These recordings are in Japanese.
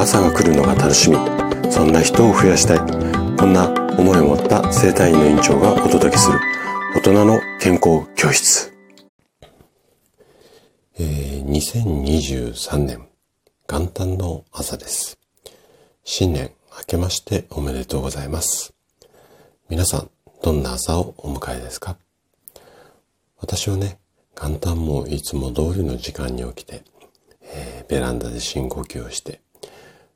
朝が来るのが楽しみ。そんな人を増やしたい。こんな思いを持った生体院の院長がお届けする。大人の健康教室、えー、2023年元旦の朝です。新年明けましておめでとうございます。皆さんどんな朝をお迎えですか？私はね元旦もいつも通りの時間に起きて、えー、ベランダで深呼吸をして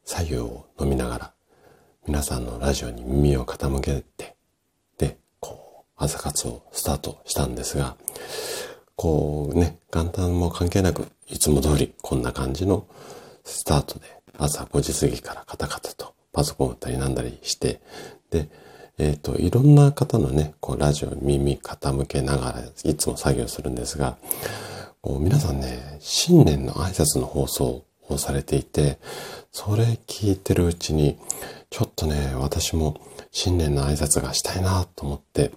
左右を飲みながら皆さんのラジオに耳を傾けて、で、こう、朝活をスタートしたんですが、こうね、元旦も関係なく、いつも通りこんな感じのスタートで朝5時過ぎからカタカタとパソコンを打ったりなんだりして、で、えっ、ー、と、いろんな方のね、こう、ラジオ耳傾けながらいつも作業するんですが、こう皆さんね、新年の挨拶の放送をされていて、それ聞いてるうちに、ちょっとね、私も新年の挨拶がしたいなと思って、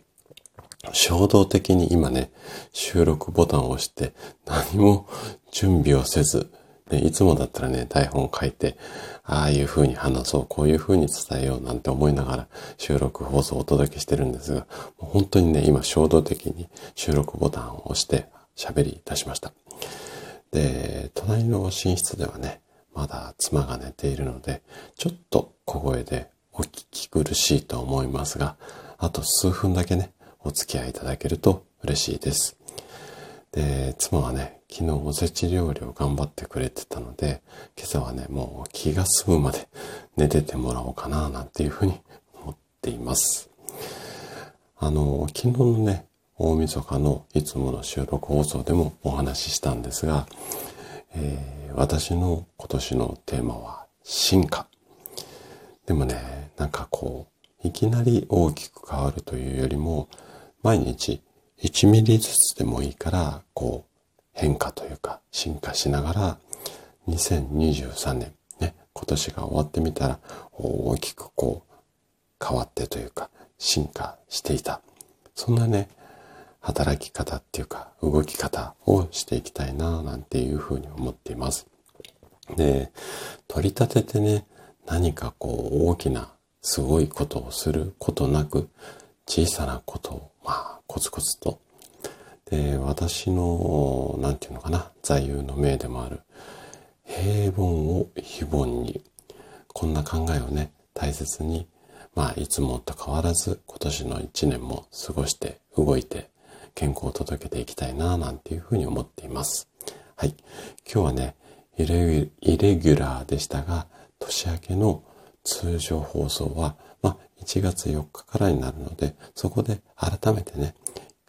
衝動的に今ね、収録ボタンを押して何も準備をせず、ね、いつもだったらね、台本書いて、ああいう風に話そう、こういう風に伝えようなんて思いながら収録放送をお届けしてるんですが、本当にね、今衝動的に収録ボタンを押して喋り出しました。で、隣の寝室ではね、まだ妻が寝ているので、ちょっと小声でお聞き苦しいと思いますが、あと数分だけね、お付き合いいただけると嬉しいです。で、妻はね、昨日おせち料理を頑張ってくれてたので、今朝はね、もう気が済むまで寝ててもらおうかな、なんていうふうに思っています。あの、昨日のね、大晦日のいつもの収録放送でもお話ししたんですが、えー、私の今年のテーマは進化。でもね、なんかこう、いきなり大きく変わるというよりも、毎日1ミリずつでもいいから、こう、変化というか進化しながら、2023年、ね、今年が終わってみたら、大きくこう、変わってというか、進化していた。そんなね、働き方っていうか動き方をしていきたいななんていうふうに思っています。で、取り立ててね、何かこう大きなすごいことをすることなく小さなことをまあコツコツとで、私の、なんていうのかな、座右の銘でもある、平凡を非凡に、こんな考えをね、大切に、まあ、いつもと変わらず、今年の一年も過ごして、動いて、健康を届けていきたいな、なんていうふうに思っています。はい。今日はね、イレギュラーでしたが、年明けの通常放送は、まあ、1月4日からになるので、そこで改めてね、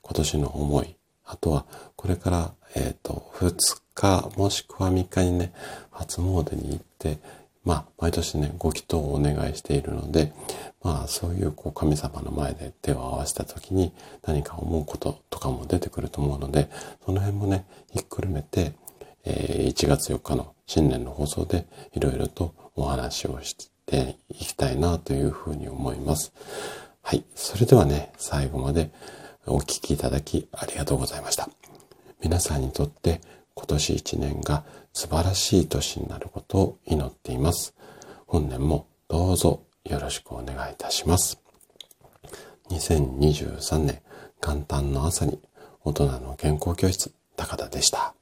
今年の思い、あとは、これから、えっ、ー、と、2日、もしくは3日にね、初詣に行って、まあ、毎年ね、ご祈祷をお願いしているので、まあ、そういうこう神様の前で手を合わせた時に何か思うこととかも出てくると思うので、その辺もね、ひっくるめて、えー、1月4日の新年の放送でいろいろとお話をしていきたいなというふうに思います。はい。それではね、最後までお聴きいただきありがとうございました。皆さんにとって今年1年が素晴らしい年になることを祈っています。本年もどうぞよろしくお願いいたします。2023年元旦の朝に大人の健康教室高田でした。